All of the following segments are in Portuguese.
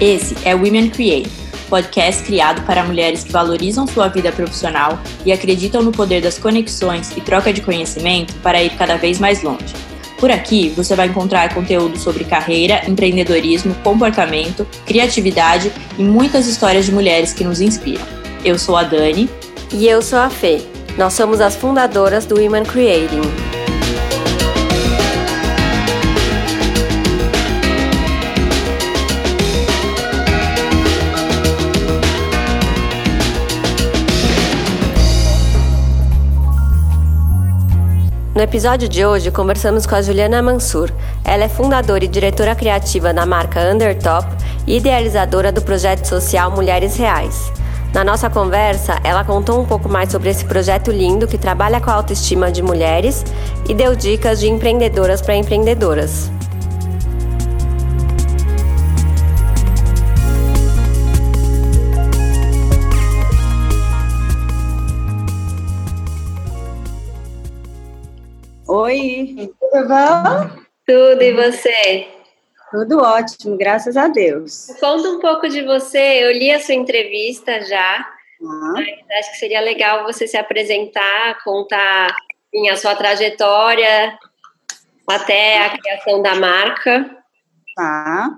Esse é Women Create, podcast criado para mulheres que valorizam sua vida profissional e acreditam no poder das conexões e troca de conhecimento para ir cada vez mais longe. Por aqui você vai encontrar conteúdo sobre carreira, empreendedorismo, comportamento, criatividade e muitas histórias de mulheres que nos inspiram. Eu sou a Dani. E eu sou a Fê. Nós somos as fundadoras do Women Creating. No episódio de hoje, conversamos com a Juliana Mansur. Ela é fundadora e diretora criativa da marca Undertop e idealizadora do projeto social Mulheres Reais. Na nossa conversa, ela contou um pouco mais sobre esse projeto lindo que trabalha com a autoestima de mulheres e deu dicas de empreendedoras para empreendedoras. Oi, tudo bom? Tudo, e você? Tudo ótimo, graças a Deus. Conta um pouco de você. Eu li a sua entrevista já. Uhum. Acho que seria legal você se apresentar, contar em a sua trajetória até a criação da marca. Tá,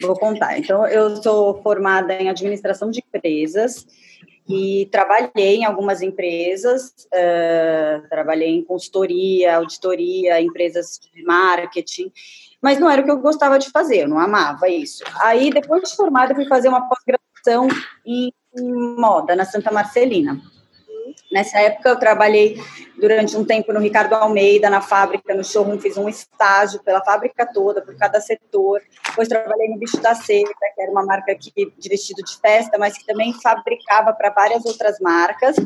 vou contar. Então, eu sou formada em administração de empresas e trabalhei em algumas empresas, uh, trabalhei em consultoria, auditoria, empresas de marketing, mas não era o que eu gostava de fazer, eu não amava isso. Aí, depois de formada, fui fazer uma pós-graduação em, em, moda, na Santa Marcelina. Nessa época, eu trabalhei durante um tempo no Ricardo Almeida, na fábrica, no showroom, fiz um estágio pela fábrica toda, por cada setor. Depois trabalhei no Bicho da Seca, que era uma marca aqui de vestido de festa, mas que também fabricava para várias outras marcas.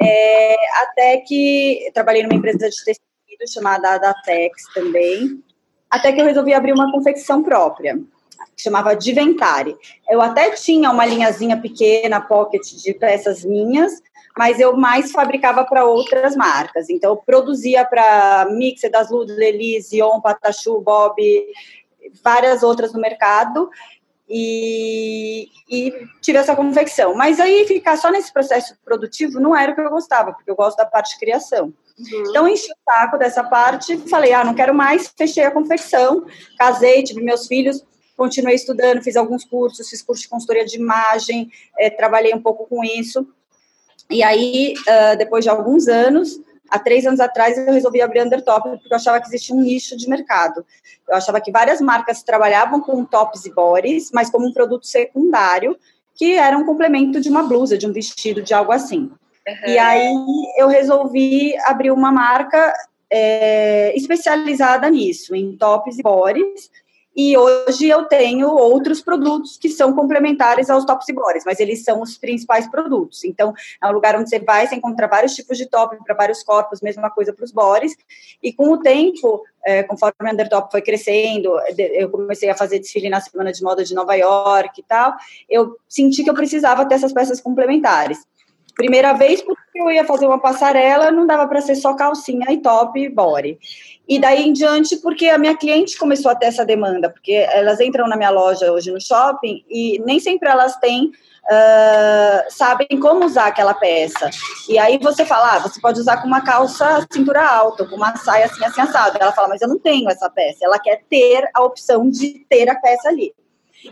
É, até que trabalhei numa empresa de tecido chamada Adatex também, até que eu resolvi abrir uma confecção própria, que chamava Diventare. Eu até tinha uma linhazinha pequena, pocket, de peças minhas, mas eu mais fabricava para outras marcas. Então, eu produzia para Mixer, das Lud, Lelis, Ion, Patachu, Bob, várias outras no mercado, e, e, tive essa confecção. Mas aí, ficar só nesse processo produtivo não era o que eu gostava, porque eu gosto da parte de criação. Uhum. Então, enchi o saco dessa parte, falei, ah, não quero mais, fechei a confecção, casei, tive meus filhos, continuei estudando, fiz alguns cursos, fiz curso de consultoria de imagem, é, trabalhei um pouco com isso. E aí, uh, depois de alguns anos, há três anos atrás, eu resolvi abrir Undertop, porque eu achava que existia um nicho de mercado. Eu achava que várias marcas trabalhavam com tops e bodies, mas como um produto secundário, que era um complemento de uma blusa, de um vestido, de algo assim. Uhum. E aí eu resolvi abrir uma marca é, especializada nisso, em tops e bodies. E hoje eu tenho outros produtos que são complementares aos tops e bodies, mas eles são os principais produtos. Então, é um lugar onde você vai, você encontra vários tipos de top para vários corpos, mesma coisa para os bodies. E com o tempo, é, conforme o Undertop foi crescendo, eu comecei a fazer desfile na Semana de Moda de Nova York e tal, eu senti que eu precisava ter essas peças complementares. Primeira vez porque eu ia fazer uma passarela, não dava para ser só calcinha e top e body. E daí em diante, porque a minha cliente começou a ter essa demanda, porque elas entram na minha loja hoje no shopping e nem sempre elas têm uh, sabem como usar aquela peça. E aí você fala, ah, você pode usar com uma calça cintura alta, com uma saia assim, assim, assado. Ela fala, mas eu não tenho essa peça. Ela quer ter a opção de ter a peça ali.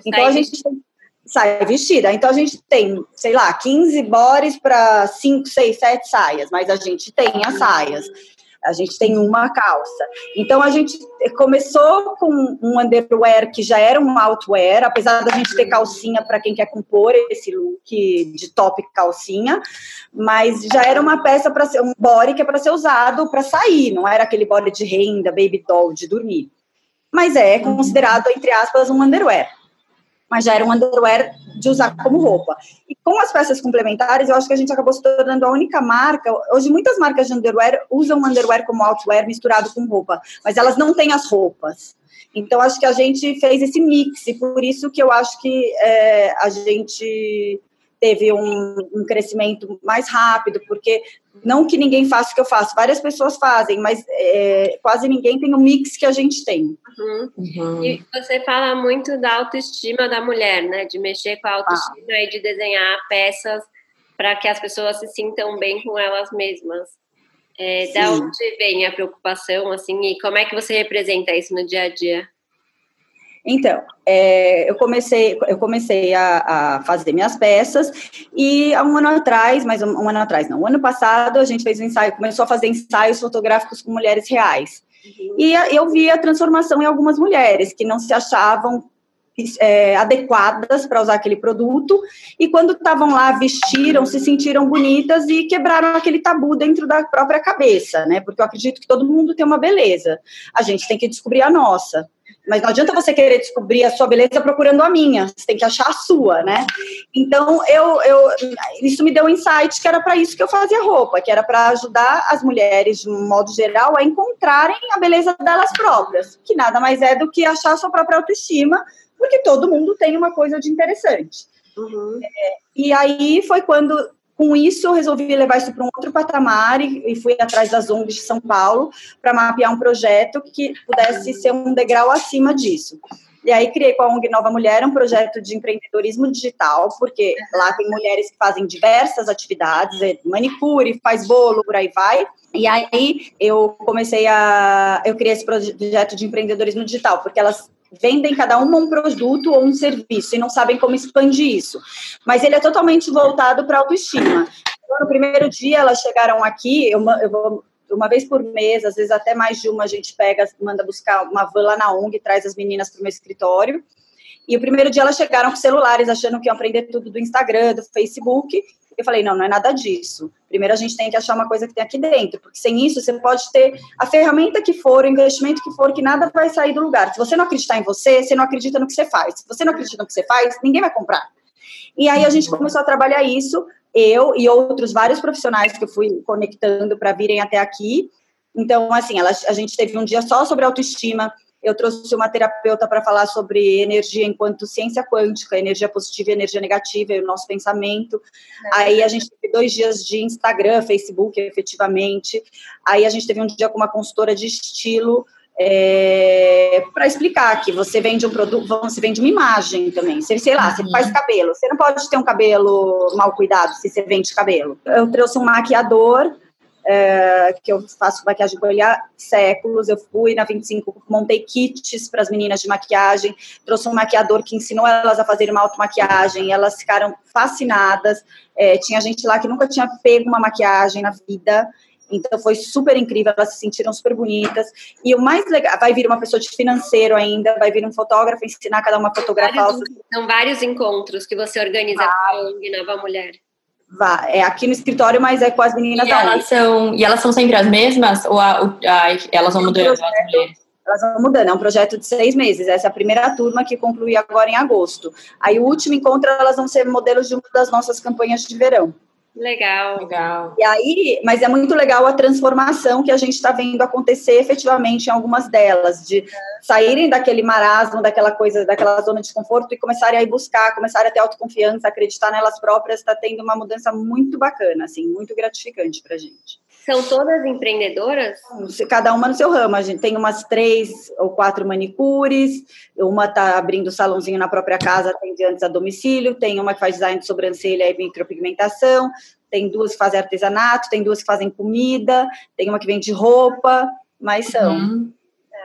Então a gente saia vestida. Então a gente tem, sei lá, 15 bores para 5, 6, 7 saias, mas a gente tem as saias. A gente tem uma calça. Então a gente começou com um underwear que já era um outwear, apesar da gente ter calcinha para quem quer compor esse look de top calcinha, mas já era uma peça para ser um body que é para ser usado para sair, não era aquele body de renda, baby doll de dormir. Mas é considerado entre aspas um underwear mas já era um underwear de usar como roupa. E com as peças complementares, eu acho que a gente acabou se tornando a única marca. Hoje, muitas marcas de underwear usam underwear como outwear misturado com roupa, mas elas não têm as roupas. Então, acho que a gente fez esse mix, e por isso que eu acho que é, a gente teve um, um, crescimento mais rápido, porque não que ninguém faça o que eu faço, várias pessoas fazem, mas é, quase ninguém tem o mix que a gente tem. Uhum. Uhum. E você fala muito da autoestima da mulher, né? De mexer com a autoestima ah. e de desenhar peças para que as pessoas se sintam bem com elas mesmas. É, da onde vem a preocupação, assim, e como é que você representa isso no dia a dia? Então, é, eu comecei, eu comecei a, a, fazer minhas peças e há um ano atrás, mais um, um, ano atrás, não, um ano passado a gente fez um ensaio, começou a fazer ensaios fotográficos com mulheres reais. Uhum. E eu vi a transformação em algumas mulheres que não se achavam é, adequadas para usar aquele produto e quando estavam lá vestiram, se sentiram bonitas e quebraram aquele tabu dentro da própria cabeça, né? Porque eu acredito que todo mundo tem uma beleza. A gente tem que descobrir a nossa. Mas não adianta você querer descobrir a sua beleza procurando a minha, você tem que achar a sua, né? Então, eu, eu isso me deu um insight que era para isso que eu fazia roupa, que era para ajudar as mulheres, de um modo geral, a encontrarem a beleza delas próprias, que nada mais é do que achar a sua própria autoestima, porque todo mundo tem uma coisa de interessante. Uhum. É, e aí foi quando com isso, eu resolvi levar isso para um outro patamar e, e fui atrás das ONGs de São Paulo para mapear um projeto que pudesse ser um degrau acima disso. E aí criei com a ONG Nova Mulher um projeto de empreendedorismo digital, porque lá tem mulheres que fazem diversas atividades, é manicure, faz bolo, por aí vai. E aí eu comecei a eu criei esse projeto de empreendedorismo digital, porque elas vendem cada uma um produto ou um serviço e não sabem como expandir isso. Mas ele é totalmente voltado para autoestima. Então, no primeiro dia, elas chegaram aqui, eu, eu vou uma vez por mês, às vezes até mais de uma, a gente pega, manda buscar uma van lá na ONG, traz as meninas para o meu escritório. E o primeiro dia elas chegaram com celulares, achando que iam aprender tudo do Instagram, do Facebook. Eu falei, não, não é nada disso. Primeiro a gente tem que achar uma coisa que tem aqui dentro, porque sem isso você pode ter a ferramenta que for, o investimento que for, que nada vai sair do lugar. Se você não acreditar em você, você não acredita no que você faz. Se você não acredita no que você faz, ninguém vai comprar. E aí a gente começou a trabalhar isso, eu e outros vários profissionais que eu fui conectando para virem até aqui. Então, assim, ela, a gente teve um dia só sobre autoestima, eu trouxe uma terapeuta para falar sobre energia enquanto ciência quântica, energia positiva e energia negativa, e o nosso pensamento. É. Aí a gente teve dois dias de Instagram, Facebook, efetivamente. Aí a gente teve um dia com uma consultora de estilo. É, para explicar que você vende um produto, você vende uma imagem também. Você, sei lá, uhum. você faz cabelo. Você não pode ter um cabelo mal cuidado se você vende cabelo. Eu trouxe um maquiador é, que eu faço maquiagem com ele há séculos. Eu fui na 25, montei kits para as meninas de maquiagem, trouxe um maquiador que ensinou elas a fazer uma automaquiagem, elas ficaram fascinadas. É, tinha gente lá que nunca tinha pego uma maquiagem na vida. Então foi super incrível, elas se sentiram super bonitas. E o mais legal, vai vir uma pessoa de financeiro ainda, vai vir um fotógrafo ensinar cada uma a fotografar. São vários encontros que você organiza ah. com a Nova Mulher. Vá, é aqui no escritório, mas é com as meninas e da elas são E elas são sempre as mesmas? Ou a, a, elas vão mudando as mulheres? Elas vão mudando, é um projeto de seis meses. Essa é a primeira turma que conclui agora em agosto. Aí o último encontro, elas vão ser modelos de uma das nossas campanhas de verão. Legal. Legal. E aí, mas é muito legal a transformação que a gente está vendo acontecer efetivamente em algumas delas, de saírem daquele marasmo, daquela coisa, daquela zona de conforto e começarem a ir buscar, começarem a ter autoconfiança, acreditar nelas próprias, está tendo uma mudança muito bacana, assim, muito gratificante para a gente. São todas empreendedoras? Cada uma no seu ramo. A gente tem umas três ou quatro manicures, uma está abrindo salãozinho na própria casa, antes a domicílio, tem uma que faz design de sobrancelha e micropigmentação, tem duas que fazem artesanato, tem duas que fazem comida, tem uma que vende roupa, mas são. Uhum.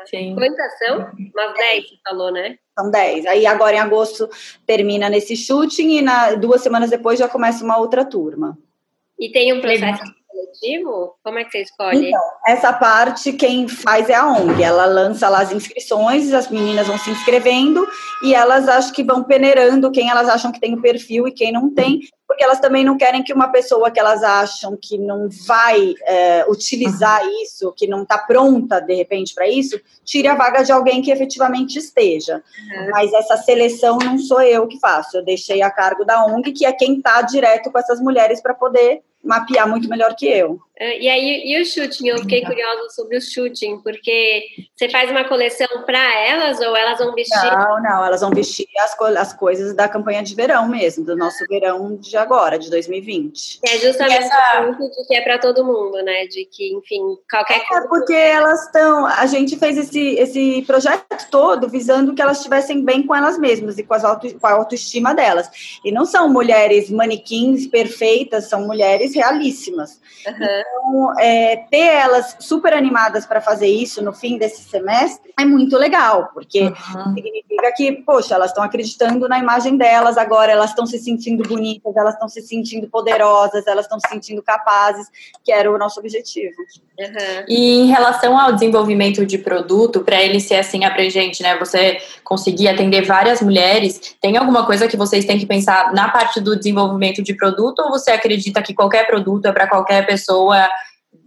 Sim. Quantas são? Umas 10, você falou, né? São 10. Aí agora em agosto termina nesse shooting e na, duas semanas depois já começa uma outra turma. E tem um processo Como é que você escolhe? Então, essa parte quem faz é a ONG. Ela lança lá as inscrições, as meninas vão se inscrevendo e elas acho que vão peneirando quem elas acham que tem o perfil e quem não tem, porque elas também não querem que uma pessoa que elas acham que não vai é, utilizar uhum. isso, que não está pronta de repente para isso, tire a vaga de alguém que efetivamente esteja. Uhum. Mas essa seleção não sou eu que faço, eu deixei a cargo da ONG, que é quem está direto com essas mulheres para poder mapear muito melhor que eu. É, e aí, e o shooting? Eu fiquei curiosa sobre o shooting, porque você faz uma coleção para elas ou elas vão vestir? Não, não, elas vão vestir as, co as coisas da campanha de verão mesmo, do nosso verão de agora, de 2020. É justamente essa... o de que é para todo mundo, né? De que, enfim, qualquer é coisa. É porque elas estão. A gente fez esse, esse projeto todo visando que elas estivessem bem com elas mesmas e com, as auto, com a autoestima delas. E não são mulheres manequins perfeitas, são mulheres realíssimas. Uhum. Então, é, ter elas super animadas para fazer isso no fim desse semestre é muito legal, porque uhum. significa que, poxa, elas estão acreditando na imagem delas agora, elas estão se sentindo bonitas, elas estão se sentindo poderosas, elas estão se sentindo capazes, que era o nosso objetivo. Uhum. E em relação ao desenvolvimento de produto, para ele ser assim abrangente, né? Você conseguir atender várias mulheres, tem alguma coisa que vocês têm que pensar na parte do desenvolvimento de produto ou você acredita que qualquer produto é para qualquer pessoa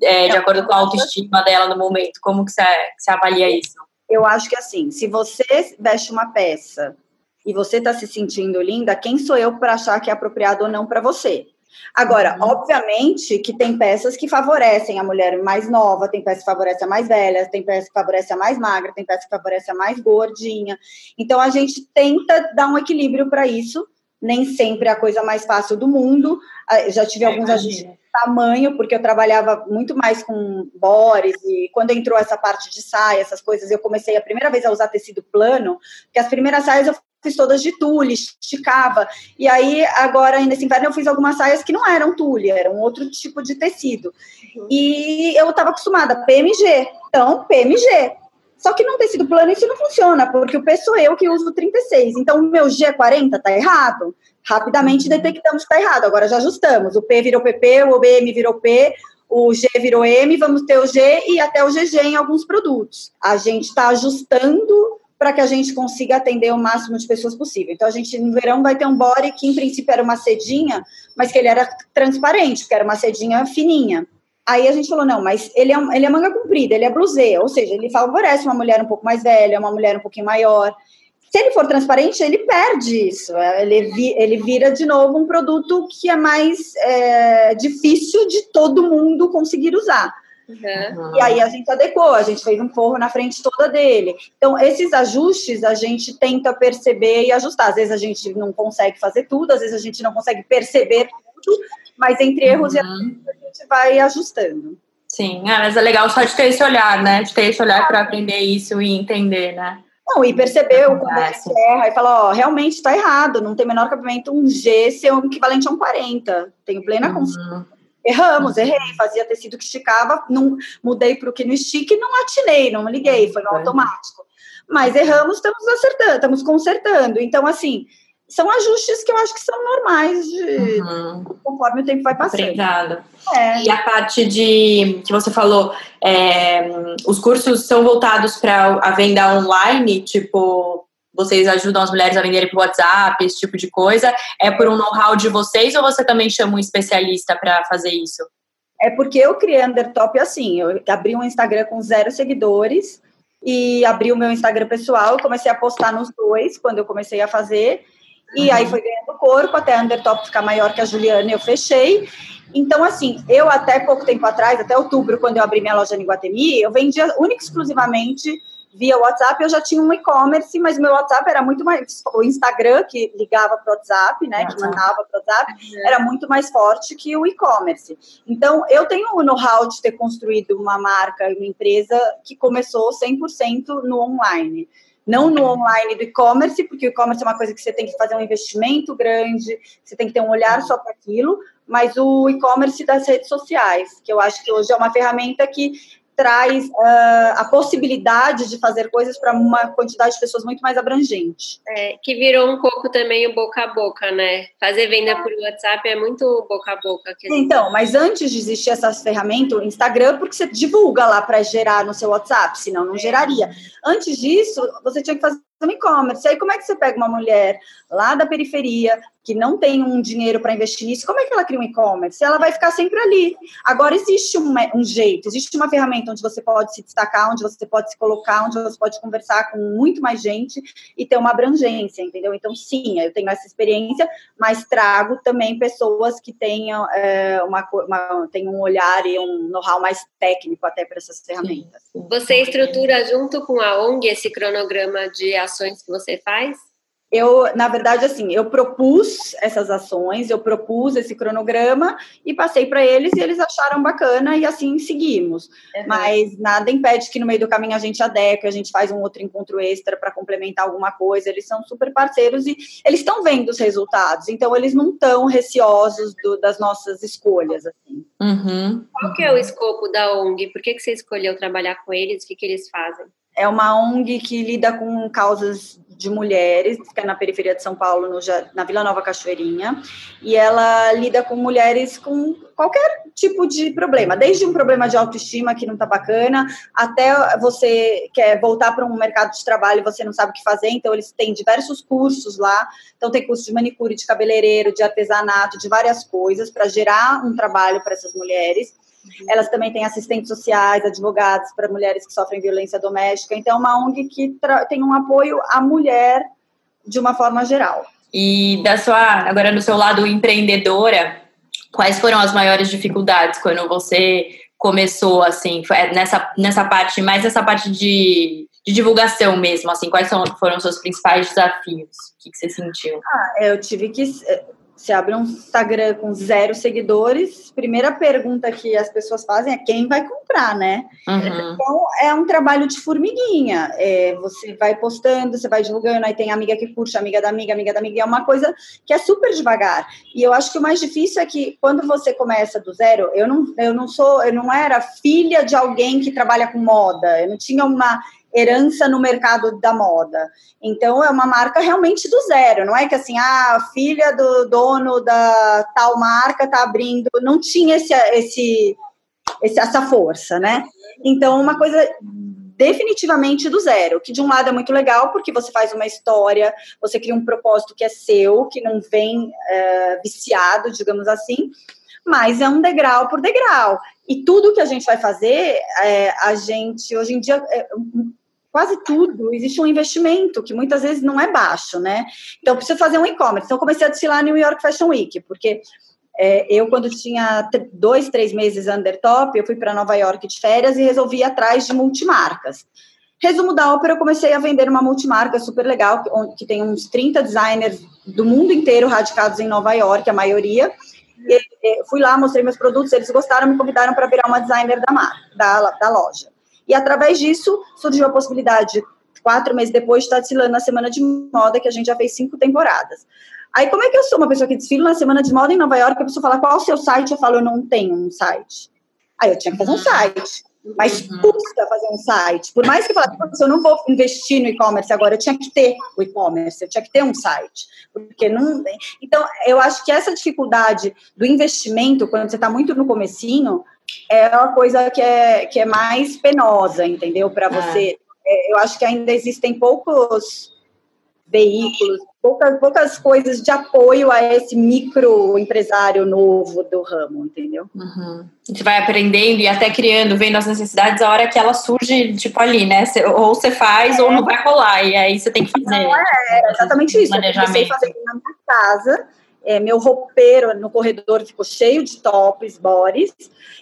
é, de acordo com a autoestima dela no momento? Como que você, que você avalia isso? Eu acho que assim, se você veste uma peça e você está se sentindo linda, quem sou eu para achar que é apropriado ou não para você? Agora, uhum. obviamente que tem peças que favorecem a mulher mais nova, tem peças que favorecem a mais velha, tem peças que favorecem a mais magra, tem peças que favorecem a mais gordinha. Então, a gente tenta dar um equilíbrio para isso. Nem sempre é a coisa mais fácil do mundo. Ah, já tive é, alguns ajustes tamanho, porque eu trabalhava muito mais com bores e quando entrou essa parte de saia, essas coisas, eu comecei a primeira vez a usar tecido plano, que as primeiras saias eu fiz todas de tule, esticava. E aí, agora, nesse inverno, eu fiz algumas saias que não eram tule, eram outro tipo de tecido. Uhum. E eu estava acostumada, PMG. Então, PMG. Só que não tecido plano isso não funciona, porque o P sou eu que uso 36. Então, o meu G40 está errado. Rapidamente detectamos que está errado. Agora já ajustamos. O P virou PP, o OBM virou P, o G virou M, vamos ter o G e até o GG em alguns produtos. A gente está ajustando para que a gente consiga atender o máximo de pessoas possível. Então, a gente, no verão, vai ter um body que, em princípio, era uma sedinha, mas que ele era transparente, porque era uma sedinha fininha. Aí a gente falou, não, mas ele é, ele é manga comprida, ele é blusê, ou seja, ele favorece uma mulher um pouco mais velha, uma mulher um pouquinho maior. Se ele for transparente, ele perde isso. Ele, ele vira de novo um produto que é mais é, difícil de todo mundo conseguir usar. Uhum. E aí a gente adequou, a gente fez um forro na frente toda dele. Então, esses ajustes a gente tenta perceber e ajustar. Às vezes a gente não consegue fazer tudo, às vezes a gente não consegue perceber tudo, mas entre erros uhum. e ajustes a gente vai ajustando. Sim, ah, mas é legal só de ter esse olhar, né? De ter esse olhar para aprender isso e entender, né? Não, e percebeu quando ele erra e fala, ó, realmente está errado, não tem menor cabimento um G ser um equivalente a um 40. Tenho plena uhum. consciência. Erramos, errei, fazia tecido que esticava, não mudei para o que não estica e não atinei, não liguei, foi no automático. Mas erramos, estamos acertando, estamos consertando. Então, assim, são ajustes que eu acho que são normais de, uhum. conforme o tempo vai passando. Obrigada. É. E a parte de que você falou, é, os cursos são voltados para a venda online, tipo, vocês ajudam as mulheres a venderem por WhatsApp, esse tipo de coisa. É por um know-how de vocês ou você também chama um especialista para fazer isso? É porque eu criei Undertop assim, eu abri um Instagram com zero seguidores e abri o meu Instagram pessoal, comecei a postar nos dois quando eu comecei a fazer e aí foi ganhando corpo, até a Undertop ficar maior que a Juliana, eu fechei. Então, assim, eu até pouco tempo atrás, até outubro, quando eu abri minha loja em Guatemi, eu vendia única e exclusivamente via WhatsApp. Eu já tinha um e-commerce, mas meu WhatsApp era muito mais. O Instagram, que ligava para o WhatsApp, né, que mandava para o WhatsApp, uhum. era muito mais forte que o e-commerce. Então, eu tenho o know-how de ter construído uma marca, uma empresa que começou 100% no online não no online do e-commerce, porque o e-commerce é uma coisa que você tem que fazer um investimento grande, você tem que ter um olhar só para aquilo, mas o e-commerce das redes sociais, que eu acho que hoje é uma ferramenta que traz uh, a possibilidade de fazer coisas para uma quantidade de pessoas muito mais abrangente. É, que virou um pouco também o boca a boca, né? Fazer venda por WhatsApp é muito boca a boca. Então, mas antes de existir essas ferramentas, o Instagram, porque você divulga lá para gerar no seu WhatsApp, senão não é. geraria. Antes disso, você tinha que fazer um e-commerce. Aí como é que você pega uma mulher lá da periferia que não tem um dinheiro para investir nisso, como é que ela cria um e-commerce? Ela vai ficar sempre ali. Agora, existe um, um, jeito, existe uma ferramenta onde você pode se destacar, onde você pode se colocar, onde você pode conversar com muito mais gente e ter uma abrangência, entendeu? Então, sim, eu tenho essa experiência, mas trago também pessoas que tenham, é, uma, uma, tenham um olhar e um know-how mais técnico até para essas ferramentas. Você estrutura junto com a ONG esse cronograma de ações que você faz? eu, na verdade, assim, eu propus essas ações, eu propus esse cronograma e passei para eles e eles acharam bacana e assim seguimos. Uhum. Mas nada impede que no meio do caminho a gente adeque, a gente faz um outro encontro extra para complementar alguma coisa. Eles são super parceiros e eles estão vendo os resultados, então eles não estão receosos do, das nossas escolhas. Assim. Uhum. Qual que é o escopo da ONG? Por que, que você escolheu trabalhar com eles? O que, que eles fazem? É uma ONG que lida com causas de mulheres, que é na periferia de São Paulo, no, na Vila Nova Cachoeirinha, e ela lida com mulheres com qualquer tipo de problema, desde um problema de autoestima que não tá bacana, até você quer voltar para um mercado de trabalho e você não sabe o que fazer, então eles têm diversos cursos lá, então tem curso de manicure, de cabeleireiro, de artesanato, de várias coisas para gerar um trabalho para essas mulheres. Elas também têm assistentes sociais, advogados para mulheres que sofrem violência doméstica. Então, é uma ONG que tem um apoio à mulher de uma forma geral. E da sua, agora no seu lado empreendedora, quais foram as maiores dificuldades quando você começou assim, é, nessa, nessa parte, mais essa parte de, de divulgação mesmo, assim, quais são, foram os seus principais desafios? O que, que você sentiu? Ah, eu tive que você abre um Instagram com zero seguidores, primeira pergunta que as pessoas fazem é quem vai comprar, né? Uhum. Então é um trabalho de formiguinha. É, você vai postando, você vai divulgando, aí tem amiga que curte, amiga da amiga, amiga da amiga, é uma coisa que é super devagar. E eu acho que o mais difícil é que quando você começa do zero, eu não, eu não sou, eu não era filha de alguém que trabalha com moda, eu não tinha uma herança no mercado da moda. Então é uma marca realmente do zero, não é que assim, ah, a filha do dono da tal marca está abrindo, não tinha esse, esse, essa força, né? Então uma coisa definitivamente do zero, que de um lado é muito legal porque você faz uma história, você cria um propósito que é seu, que não vem é, viciado, digamos assim, mas é um degrau por degrau. E tudo que a gente vai fazer, é, a gente hoje em dia é, quase tudo, existe um investimento que muitas vezes não é baixo, né? Então, preciso fazer um e-commerce. Então, comecei a desfilar New York Fashion Week, porque é, eu, quando tinha dois, três meses under top, eu fui para Nova York de férias e resolvi ir atrás de multimarcas. Resumo da ópera, eu comecei a vender uma multimarca super legal, que, que tem uns 30 designers do mundo inteiro radicados em Nova York, a maioria. E, fui lá, mostrei meus produtos, eles gostaram, me convidaram para virar uma designer da, marca, da, da loja. E através disso surgiu a possibilidade, quatro meses depois, de estar desfilando na Semana de Moda, que a gente já fez cinco temporadas. Aí, como é que eu sou uma pessoa que desfila na Semana de Moda em Nova York, a pessoa fala qual o seu site? Eu falo, eu não tenho um site. Aí eu tinha que fazer um site. Mas uhum. custa fazer um site. Por mais que falasse, eu não vou investir no e-commerce agora, eu tinha que ter o e-commerce, eu tinha que ter um site. Porque não. Então, eu acho que essa dificuldade do investimento, quando você está muito no comecinho, é uma coisa que é, que é mais penosa, entendeu? Para é. você. É. eu acho que ainda existem poucos veículos, poucas, poucas coisas de apoio a esse microempresário novo do ramo, entendeu? Uhum. A gente vai aprendendo e até criando, vendo as necessidades, a hora que ela surge, tipo ali, né? ou você faz é. ou não vai rolar, e aí você tem que fazer. Não, é, é exatamente isso. Eu comecei fazer na minha casa, é, meu roupeiro no corredor ficou cheio de tops, bodies.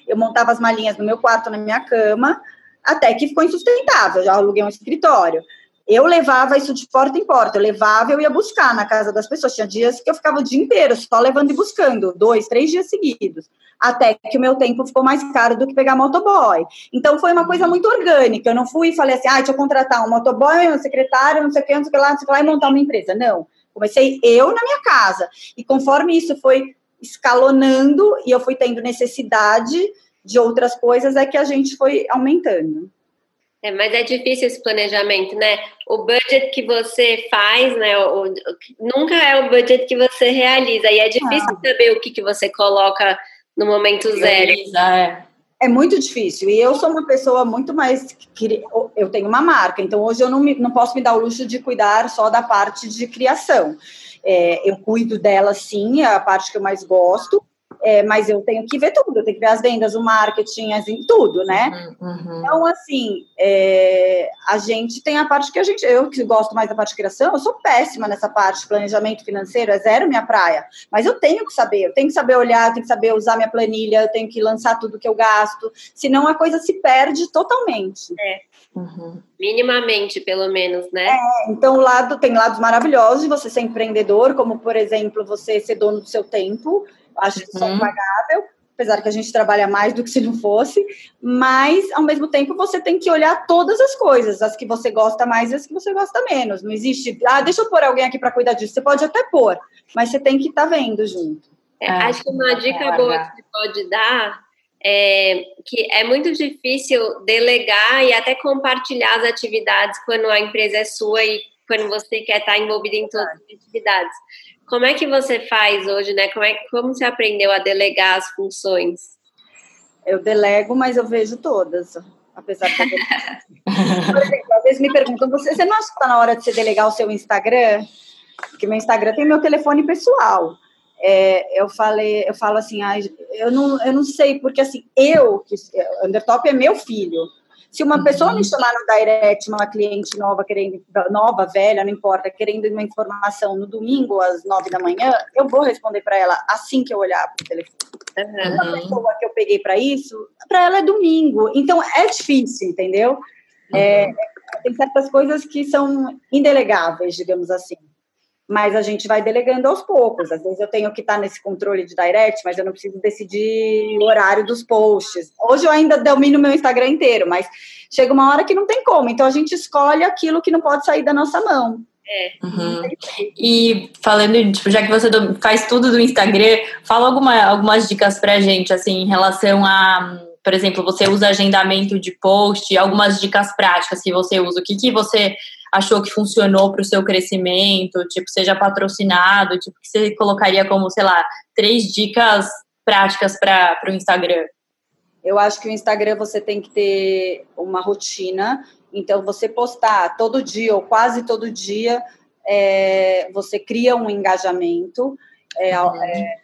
Eu montava as malinhas no meu quarto, na minha cama, até que ficou insustentável. Já aluguei um escritório. Eu levava isso de porta em porta. Eu levava, eu ia buscar na casa das pessoas. Tinha dias que eu ficava o dia inteiro só levando e buscando, dois, três dias seguidos. Até que o meu tempo ficou mais caro do que pegar motoboy. Então foi uma coisa muito orgânica. Eu não fui e falei assim, ah, deixa eu contratar um motoboy, um secretário, não sei o que, não sei o que lá, não sei o que lá, e montar uma empresa. Não Comecei eu na minha casa. E conforme isso foi escalonando e eu fui tendo necessidade de outras coisas, é que a gente foi aumentando. É, mas é difícil esse planejamento, né? O budget que você faz, né? O, o, nunca é o budget que você realiza. E é difícil ah. saber o que, que você coloca no momento zero. É. É muito difícil. E eu sou uma pessoa muito mais. Eu tenho uma marca, então hoje eu não, me, não posso me dar o luxo de cuidar só da parte de criação. É, eu cuido dela sim, é a parte que eu mais gosto, é, mas eu tenho que ver tudo, eu tenho que ver as vendas, o marketing, assim, tudo, né? Uhum, uhum. Então, assim, é, a gente tem a parte que a gente, eu que gosto mais da parte de criação, eu sou péssima nessa parte, planejamento financeiro, é zero minha praia, mas eu tenho que saber, eu tenho que saber olhar, eu tenho que saber usar minha planilha, eu tenho que lançar tudo que eu gasto, senão a coisa se perde totalmente. É. Uhum. Minimamente, pelo menos, né? É, então, lado, tem lados maravilhosos de você ser empreendedor, como, por exemplo, você ser dono do seu tempo, Acho uhum. isso impagável, apesar que a gente trabalha mais do que se não fosse, mas ao mesmo tempo você tem que olhar todas as coisas, as que você gosta mais e as que você gosta menos. Não existe, ah, deixa eu pôr alguém aqui para cuidar disso. Você pode até pôr, mas você tem que estar tá vendo junto. É, acho que uma dica boa que você pode dar é que é muito difícil delegar e até compartilhar as atividades quando a empresa é sua e quando você quer estar envolvido em todas as atividades. Como é que você faz hoje, né? Como, é, como você aprendeu a delegar as funções? Eu delego, mas eu vejo todas, apesar de. Por exemplo, às vezes me perguntam: você, você não acha que está na hora de você delegar o seu Instagram? Porque meu Instagram tem meu telefone pessoal. É, eu falei, eu falo assim, ah, eu não, eu não sei, porque assim, eu, que Undertop é meu filho, se uma pessoa me uhum. chamar no direct, uma cliente nova, querendo, nova, velha, não importa, querendo uma informação no domingo às nove da manhã, eu vou responder para ela assim que eu olhar para o telefone. Uhum. A pessoa que eu peguei para isso, para ela é domingo. Então é difícil, entendeu? Uhum. É, tem certas coisas que são indelegáveis, digamos assim mas a gente vai delegando aos poucos. Às vezes eu tenho que estar nesse controle de direct, mas eu não preciso decidir o horário dos posts. Hoje eu ainda domino meu Instagram inteiro, mas chega uma hora que não tem como. Então a gente escolhe aquilo que não pode sair da nossa mão. É. Uhum. E falando, tipo, já que você faz tudo do Instagram, fala alguma, algumas dicas pra gente, assim, em relação a, por exemplo, você usa agendamento de post, algumas dicas práticas que você usa. O que, que você achou que funcionou para o seu crescimento, tipo, seja patrocinado, tipo, que você colocaria como, sei lá, três dicas práticas para o Instagram? Eu acho que o Instagram você tem que ter uma rotina, então você postar todo dia ou quase todo dia, é, você cria um engajamento. É, é,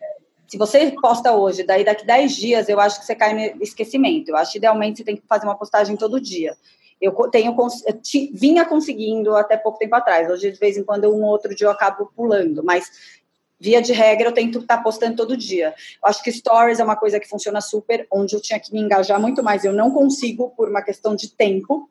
se você posta hoje, daí daqui 10 dias, eu acho que você cai no esquecimento. Eu acho que idealmente você tem que fazer uma postagem todo dia. Eu tenho vinha conseguindo até pouco tempo atrás. Hoje, de vez em quando, um outro dia eu acabo pulando, mas via de regra, eu tento estar postando todo dia. Eu acho que stories é uma coisa que funciona super, onde eu tinha que me engajar muito mais. Eu não consigo por uma questão de tempo.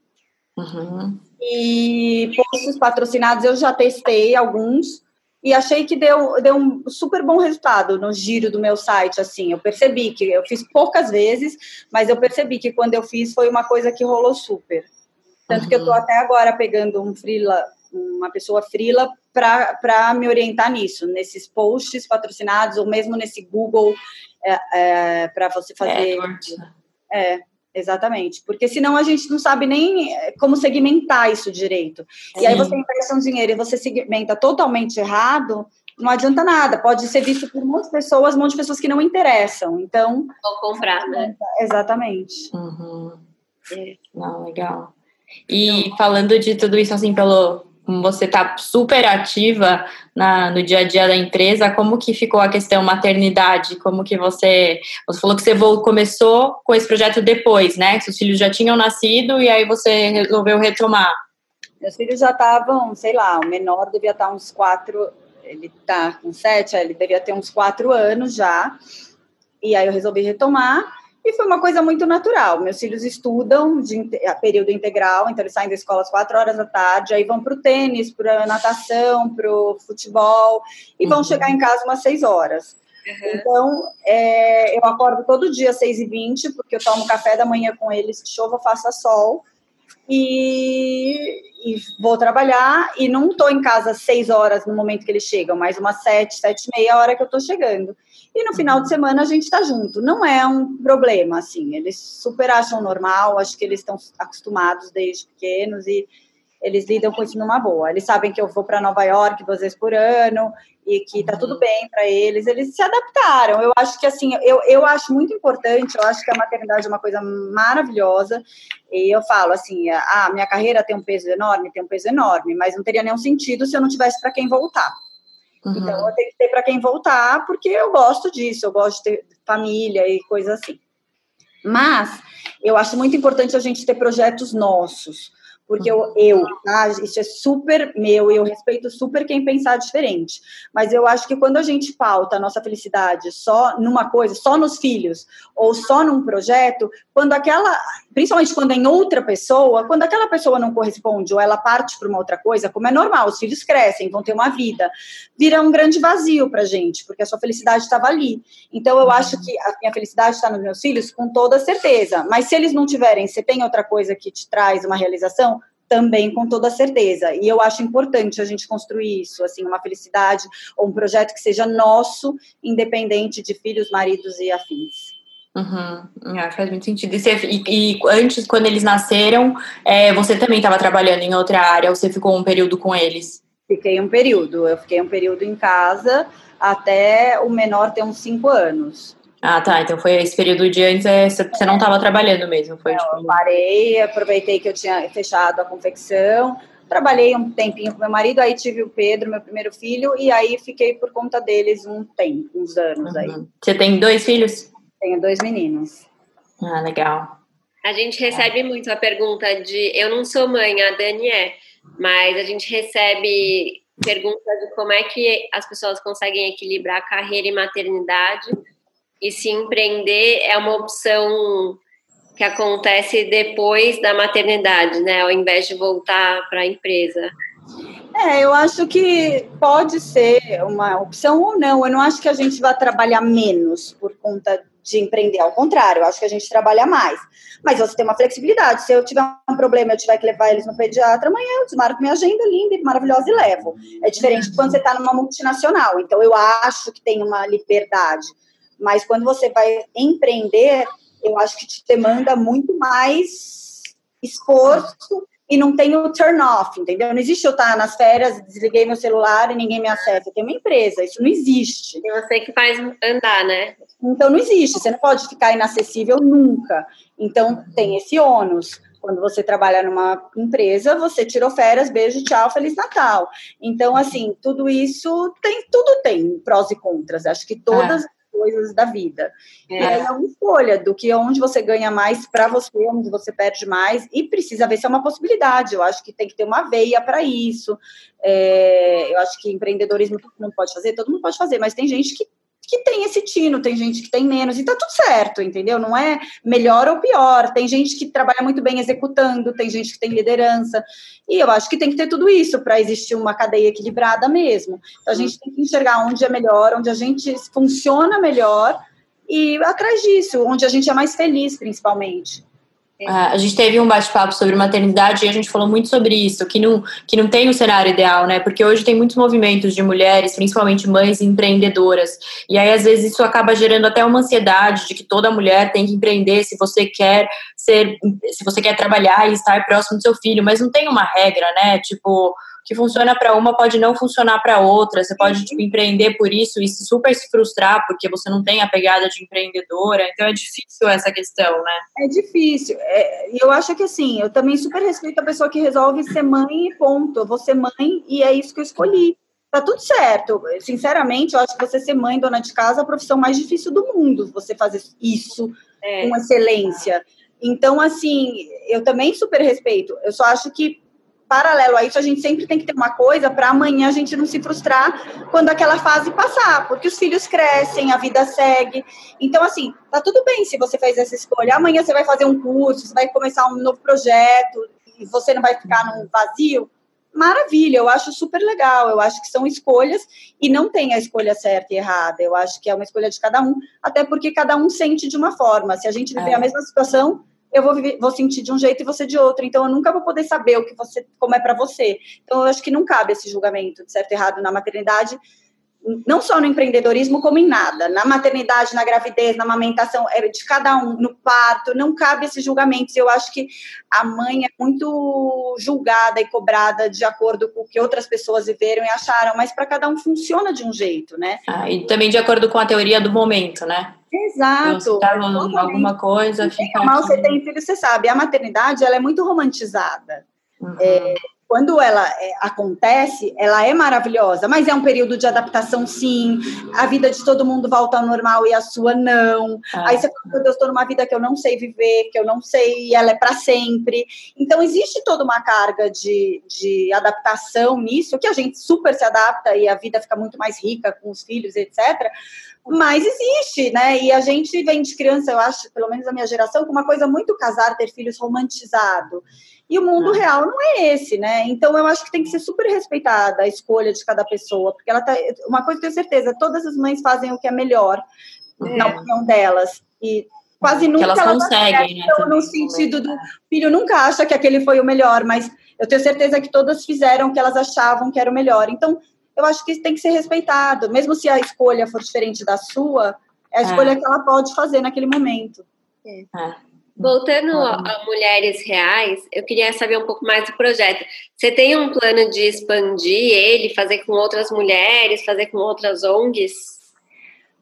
Uhum. E posts patrocinados eu já testei alguns e achei que deu, deu um super bom resultado no giro do meu site, assim, eu percebi que eu fiz poucas vezes, mas eu percebi que quando eu fiz foi uma coisa que rolou super. Tanto uhum. que eu estou até agora pegando um freela, uma pessoa freela para me orientar nisso, nesses posts patrocinados, ou mesmo nesse Google é, é, para você fazer. É, é, exatamente. Porque senão a gente não sabe nem é, como segmentar isso direito. Sim. E aí você investe um dinheiro e você segmenta totalmente errado, não adianta nada. Pode ser visto por muitas pessoas, um monte de pessoas que não interessam. Então. Vou comprar, né? Exatamente. Uhum. É. Não, legal. E falando de tudo isso, assim, pelo você está super ativa na, no dia a dia da empresa, como que ficou a questão maternidade? Como que você... Você falou que você começou com esse projeto depois, né? Que seus filhos já tinham nascido e aí você resolveu retomar. Meus filhos já estavam, sei lá, o menor devia estar uns quatro... Ele está com sete, ele devia ter uns quatro anos já. E aí eu resolvi retomar. E foi uma coisa muito natural. Meus filhos estudam de período integral, então eles saem da escola às quatro horas da tarde, aí vão para o tênis, para a natação, para o futebol, e vão uhum. chegar em casa umas seis horas. Uhum. Então, é, eu acordo todo dia às seis e vinte, porque eu tomo café da manhã com eles, chova, faça sol, e, e, vou trabalhar, e não estou em casa às seis horas no momento que eles chegam, mas umas sete, sete e meia, a hora que eu estou chegando. E no final de semana a gente está junto. Não é um problema, assim. Eles super acham normal, acho que eles estão acostumados desde pequenos e, eles lidam com isso numa boa. Eles sabem que eu vou para Nova York duas vezes por ano e que tá tudo bem para eles. Eles se adaptaram. Eu acho que assim, eu, eu acho muito importante. Eu acho que a maternidade é uma coisa maravilhosa. E eu falo assim, a ah, minha carreira tem um peso enorme, tem um peso enorme, mas não teria nenhum sentido se eu não tivesse para quem voltar. Uhum. Então eu tenho que ter para quem voltar, porque eu gosto disso. Eu gosto de ter família e coisa assim. Mas eu acho muito importante a gente ter projetos nossos porque eu, eu tá? isso é super meu e eu respeito super quem pensar diferente. Mas eu acho que quando a gente pauta a nossa felicidade só numa coisa, só nos filhos, ou só num projeto, quando aquela, principalmente quando é em outra pessoa, quando aquela pessoa não corresponde ou ela parte para uma outra coisa, como é normal, os filhos crescem, vão ter uma vida, vira um grande vazio para gente, porque a sua felicidade estava ali. Então eu acho que a minha felicidade está nos meus filhos com toda certeza. Mas se eles não tiverem, se tem outra coisa que te traz uma realização, também com toda certeza. E eu acho importante a gente construir isso, assim, uma felicidade ou um projeto que seja nosso, independente de filhos, maridos e afins. Uhum. É, faz muito sentido. E, você, e, e, antes, quando eles nasceram, é, você também estava trabalhando em outra área, ou você ficou um período com eles? Fiquei um período. Eu fiquei um período em casa até o menor ter uns cinco anos. Ah, tá. Então foi esse período de antes, é, você não estava trabalhando mesmo? Foi, não, tipo... eu parei, aproveitei que eu tinha fechado a confecção, trabalhei um tempinho com meu marido, aí tive o Pedro, meu primeiro filho, e aí fiquei por conta deles um tempo, uns anos uhum. aí. Você tem dois filhos? Tenho dois meninos. Ah, legal. A gente recebe muito a pergunta de. Eu não sou mãe, a Dani é, mas a gente recebe pergunta de como é que as pessoas conseguem equilibrar carreira e maternidade e se empreender é uma opção que acontece depois da maternidade, né? Ao invés de voltar para a empresa. É, eu acho que pode ser uma opção ou não. Eu não acho que a gente vai trabalhar menos por conta de empreender, ao contrário, eu acho que a gente trabalha mais. Mas você tem uma flexibilidade. Se eu tiver um problema, eu tiver que levar eles no pediatra, amanhã eu desmarco minha agenda linda e maravilhosa e levo. É diferente de quando você está numa multinacional. Então, eu acho que tem uma liberdade mas quando você vai empreender, eu acho que te demanda muito mais esforço e não tem o turn off, entendeu? Não existe eu estar nas férias, desliguei meu celular e ninguém me acessa. Tem uma empresa, isso não existe. É você que faz andar, né? Então não existe, você não pode ficar inacessível nunca. Então tem esse ônus. Quando você trabalha numa empresa, você tirou férias, beijo, tchau, feliz Natal. Então, assim, tudo isso tem, tudo tem prós e contras. Acho que todas é coisas da vida. É. E aí é uma escolha do que onde você ganha mais para você, onde você perde mais, e precisa ver se é uma possibilidade. Eu acho que tem que ter uma veia para isso. É, eu acho que empreendedorismo todo mundo pode fazer, todo mundo pode fazer, mas tem gente que que tem esse tino, tem gente que tem menos, e tá tudo certo, entendeu? Não é melhor ou pior. Tem gente que trabalha muito bem executando, tem gente que tem liderança, e eu acho que tem que ter tudo isso para existir uma cadeia equilibrada mesmo. Então a gente tem que enxergar onde é melhor, onde a gente funciona melhor e atrás disso, onde a gente é mais feliz, principalmente. Ah, a gente teve um bate-papo sobre maternidade e a gente falou muito sobre isso, que não, que não tem o um cenário ideal, né? Porque hoje tem muitos movimentos de mulheres, principalmente mães empreendedoras. E aí, às vezes, isso acaba gerando até uma ansiedade de que toda mulher tem que empreender se você quer ser, se você quer trabalhar e estar próximo do seu filho, mas não tem uma regra, né? Tipo, que funciona para uma pode não funcionar para outra. Você pode tipo, empreender por isso e super se frustrar porque você não tem a pegada de empreendedora. Então é difícil essa questão, né? É difícil. É, eu acho que assim, eu também super respeito a pessoa que resolve ser mãe e ponto. Eu vou ser mãe e é isso que eu escolhi. Tá tudo certo. Sinceramente, eu acho que você ser mãe, dona de casa, é a profissão mais difícil do mundo. Você fazer isso é. com excelência. Então, assim, eu também super respeito. Eu só acho que paralelo a isso, a gente sempre tem que ter uma coisa para amanhã a gente não se frustrar quando aquela fase passar, porque os filhos crescem, a vida segue. Então, assim, tá tudo bem se você fez essa escolha. Amanhã você vai fazer um curso, você vai começar um novo projeto e você não vai ficar num vazio. Maravilha, eu acho super legal. Eu acho que são escolhas e não tem a escolha certa e errada. Eu acho que é uma escolha de cada um, até porque cada um sente de uma forma. Se a gente viver é. a mesma situação, eu vou, viver, vou sentir de um jeito e você de outro. Então, eu nunca vou poder saber o que você, como é para você. Então, eu acho que não cabe esse julgamento de certo e errado na maternidade, não só no empreendedorismo, como em nada. Na maternidade, na gravidez, na amamentação, é de cada um, no parto, não cabe esses julgamentos. Eu acho que a mãe é muito julgada e cobrada de acordo com o que outras pessoas viveram e acharam, mas para cada um funciona de um jeito, né? Ah, e também de acordo com a teoria do momento, né? Exato. Tá alguma coisa, fica. Mal você tem filho, você sabe. A maternidade ela é muito romantizada. Uhum. É, quando ela é, acontece, ela é maravilhosa, mas é um período de adaptação, sim. A vida de todo mundo volta ao normal e a sua não. Ah. Aí você fala, meu Deus, estou numa vida que eu não sei viver, que eu não sei, e ela é para sempre. Então, existe toda uma carga de, de adaptação nisso, que a gente super se adapta e a vida fica muito mais rica com os filhos, etc. Mas existe, né? E a gente vem de criança, eu acho, pelo menos a minha geração, com uma coisa muito casar, ter filhos romantizado. E o mundo ah. real não é esse, né? Então eu acho que tem que ser super respeitada a escolha de cada pessoa, porque ela tá. Uma coisa eu tenho certeza, todas as mães fazem o que é melhor, é. na opinião delas. E quase nunca elas conseguem, né? No sentido do filho nunca acha que aquele foi o melhor, mas eu tenho certeza que todas fizeram o que elas achavam que era o melhor. Então, eu acho que isso tem que ser respeitado, mesmo se a escolha for diferente da sua, é a é. escolha é. que ela pode fazer naquele momento. É. Voltando a Mulheres Reais, eu queria saber um pouco mais do projeto. Você tem um plano de expandir ele, fazer com outras mulheres, fazer com outras ONGs?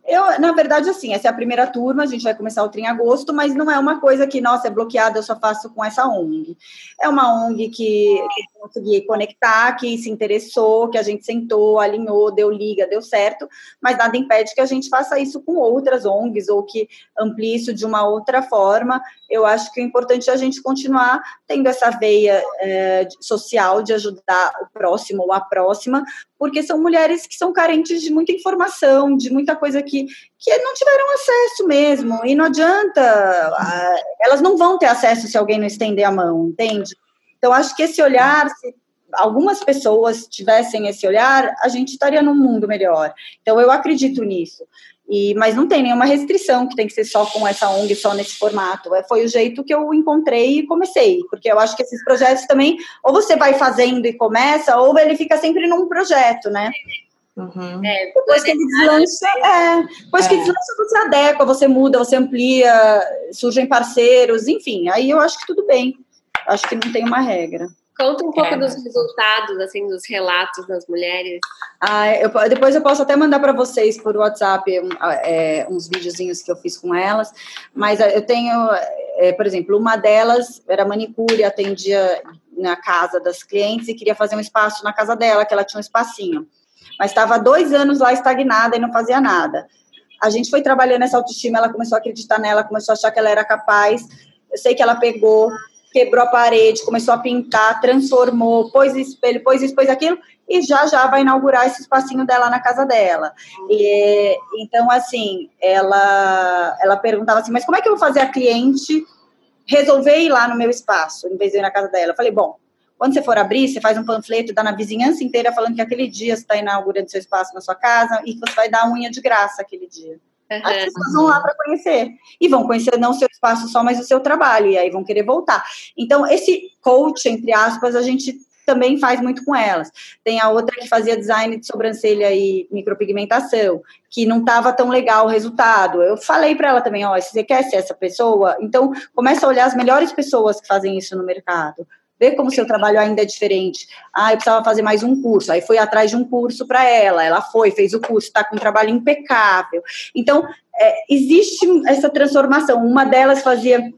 Eu, na verdade, assim, essa é a primeira turma, a gente vai começar outra em agosto, mas não é uma coisa que, nossa, é bloqueada, eu só faço com essa ONG. É uma ONG que, que consegui conectar, que se interessou, que a gente sentou, alinhou, deu liga, deu certo, mas nada impede que a gente faça isso com outras ONGs ou que amplie isso de uma outra forma. Eu acho que o importante é a gente continuar tendo essa veia é, social de ajudar o próximo ou a próxima, porque são mulheres que são carentes de muita informação, de muita coisa que, que não tiveram acesso mesmo, e não adianta, elas não vão ter acesso se alguém não estender a mão, entende? Então, acho que esse olhar, se algumas pessoas tivessem esse olhar, a gente estaria num mundo melhor. Então, eu acredito nisso. E, mas não tem nenhuma restrição que tem que ser só com essa ONG, só nesse formato. É, foi o jeito que eu encontrei e comecei, porque eu acho que esses projetos também, ou você vai fazendo e começa, ou ele fica sempre num projeto, né? Uhum. É, depois que ele deslancha, é, depois é. que deslancha, você adequa, você muda, você amplia, surgem parceiros, enfim, aí eu acho que tudo bem. Acho que não tem uma regra. Conta um pouco é. dos resultados, assim, dos relatos das mulheres. Ah, eu, depois eu posso até mandar para vocês por WhatsApp um, é, uns videozinhos que eu fiz com elas. Mas é, eu tenho, é, por exemplo, uma delas era manicure, atendia na casa das clientes e queria fazer um espaço na casa dela, que ela tinha um espacinho. Mas estava dois anos lá estagnada e não fazia nada. A gente foi trabalhando essa autoestima, ela começou a acreditar nela, começou a achar que ela era capaz. Eu sei que ela pegou quebrou a parede, começou a pintar, transformou, pôs espelho, pôs isso, pôs aquilo, e já já vai inaugurar esse espacinho dela na casa dela. E, então, assim, ela, ela perguntava assim, mas como é que eu vou fazer a cliente resolver ir lá no meu espaço, em vez de ir na casa dela? Eu falei, bom, quando você for abrir, você faz um panfleto, dá na vizinhança inteira falando que aquele dia você está inaugurando seu espaço na sua casa e que você vai dar unha de graça aquele dia. As pessoas vão lá para conhecer. E vão conhecer não o seu espaço só, mas o seu trabalho. E aí vão querer voltar. Então, esse coach, entre aspas, a gente também faz muito com elas. Tem a outra que fazia design de sobrancelha e micropigmentação, que não estava tão legal o resultado. Eu falei para ela também, ó, se você quer ser essa pessoa, então começa a olhar as melhores pessoas que fazem isso no mercado ver como seu trabalho ainda é diferente. Ah, eu precisava fazer mais um curso. Aí foi atrás de um curso para ela. Ela foi, fez o curso, está com um trabalho impecável. Então, é, existe essa transformação. Uma delas fazia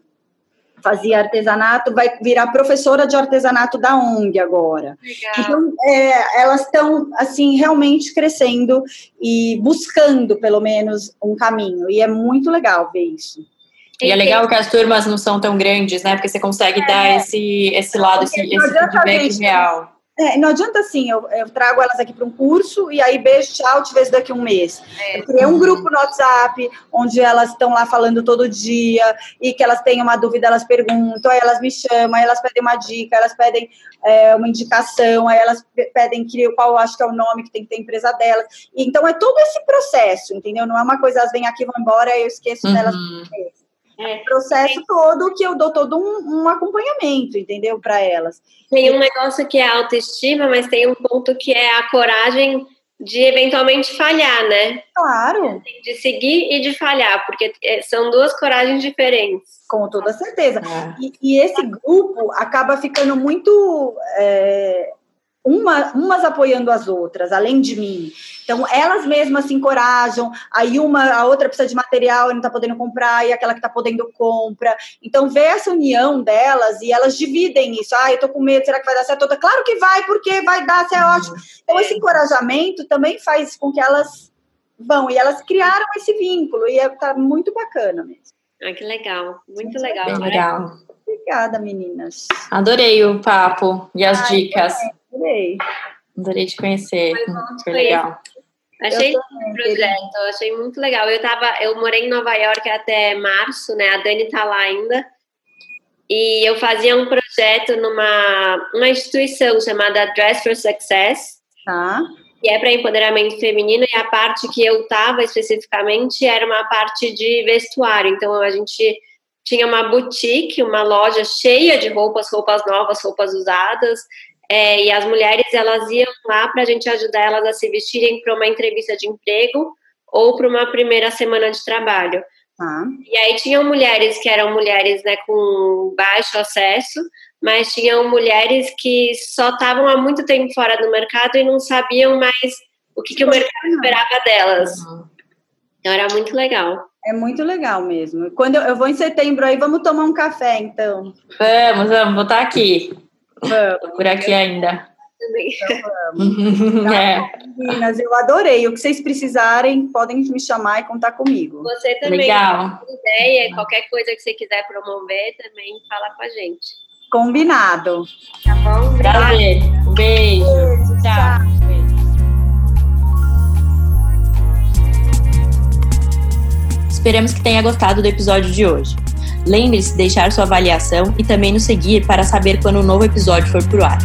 fazia artesanato, vai virar professora de artesanato da ONG agora. Legal. Então, é, elas estão, assim, realmente crescendo e buscando, pelo menos, um caminho. E é muito legal ver isso. E é legal que as turmas não são tão grandes, né? Porque você consegue é, dar esse, esse lado, esse, esse feedback real. É, não adianta assim, eu, eu trago elas aqui para um curso e aí beijo, tchau, te vejo daqui a um mês. É. Eu criei um grupo no WhatsApp onde elas estão lá falando todo dia e que elas têm uma dúvida, elas perguntam, aí elas me chamam, aí elas pedem uma dica, elas pedem é, uma indicação, aí elas pedem que, qual eu acho que é o nome que tem que ter a empresa delas. E, então é todo esse processo, entendeu? Não é uma coisa, elas vêm aqui, vão embora, e eu esqueço uhum. delas. É, processo todo que eu dou todo um, um acompanhamento, entendeu, para elas. Tem um negócio que é autoestima, mas tem um ponto que é a coragem de eventualmente falhar, né? Claro. De seguir e de falhar, porque é, são duas coragens diferentes. Com toda certeza. É. E, e, esse grupo acaba ficando muito é, uma, umas apoiando as outras, além de mim. Então, elas mesmas se encorajam, aí uma, a outra precisa de material e não está podendo comprar, e aquela que está podendo compra. Então, vê essa união delas e elas dividem isso. Ah, eu tô com medo, será que vai dar certo? Claro que vai, porque vai dar, é ótimo. Então, esse encorajamento também faz com que elas vão, e elas criaram esse vínculo, e está é, muito bacana mesmo. Ah, que legal, muito legal. Bem legal. Obrigada, meninas. Adorei o papo e as Ai, dicas. Adorei. Adorei te conhecer. Foi legal. Achei o projeto, achei muito legal. Eu tava, eu morei em Nova York até março, né? A Dani tá lá ainda. E eu fazia um projeto numa uma instituição chamada Dress for Success. Tá. Que é para empoderamento feminino e a parte que eu tava especificamente era uma parte de vestuário. Então a gente tinha uma boutique, uma loja cheia de roupas, roupas novas, roupas usadas, é, e as mulheres elas iam lá para a gente ajudar elas a se vestirem para uma entrevista de emprego ou para uma primeira semana de trabalho. Ah. E aí tinham mulheres que eram mulheres né, com baixo acesso, mas tinham mulheres que só estavam há muito tempo fora do mercado e não sabiam mais o que, que o mercado esperava delas. Então era muito legal. É muito legal mesmo. Quando eu, eu vou em setembro aí, vamos tomar um café, então. Vamos, vamos, vou estar aqui. Vamos. por aqui ainda. Então, é. Meninas, eu adorei. O que vocês precisarem, podem me chamar e contar comigo. Você também. Legal. Ideia, qualquer coisa que você quiser promover, também fala com a gente. Combinado. Tá bom? Prazer. Um beijo. beijo tchau. tchau. Esperamos que tenha gostado do episódio de hoje. Lembre-se de deixar sua avaliação e também nos seguir para saber quando um novo episódio for pro ar.